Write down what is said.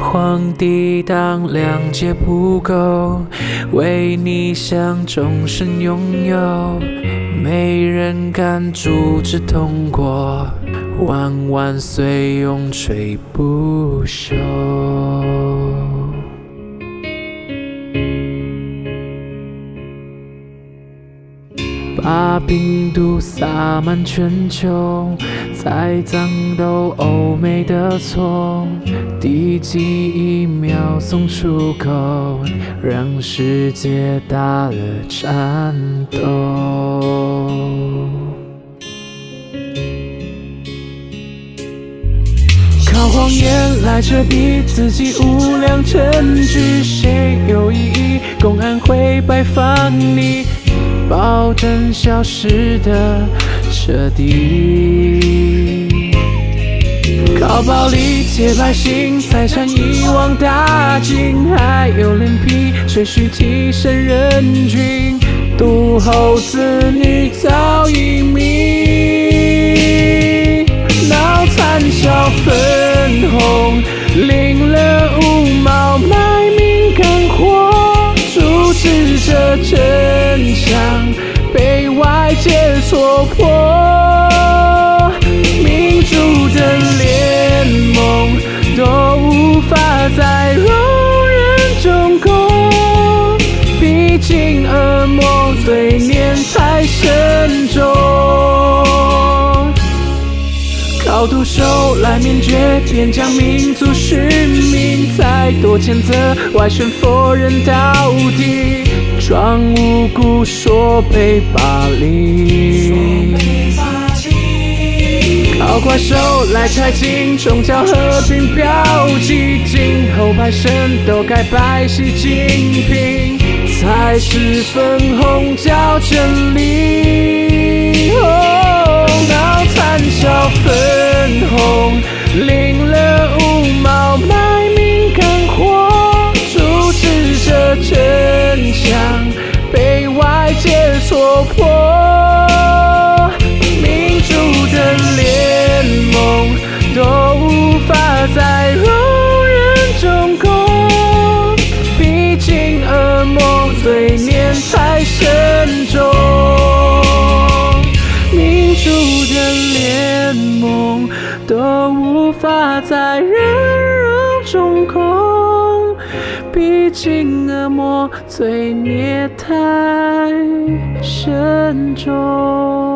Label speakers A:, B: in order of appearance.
A: 皇帝当，两界不够，为你想终身拥有，没人敢阻止通过，万万岁，永垂不朽。把病毒撒满全球，栽脏都欧美的错。第几疫苗送出口，让世界打了战斗。靠谎言来遮蔽自己无良证据，谁有异议，公安会拜访你。保证消失的彻底，靠暴力借百姓财产一网打尽，还有脸皮吹嘘提升人均，独厚子女早已迷，脑残小粉红，领了五毛卖命干活，阻止着真。被外界戳破民主的联盟都无法再容忍中共，毕竟恶魔罪孽太深重。靠毒手来灭绝，边疆民族驯民，再多谴责，外宣否认到底。装无辜说被霸凌，靠怪兽来拆经宗教和平标记，今后百姓都该拜习近平，才是粉红叫真理。太沉重。凝住的联盟都无法再忍容中空，毕竟恶魔罪孽太。深重。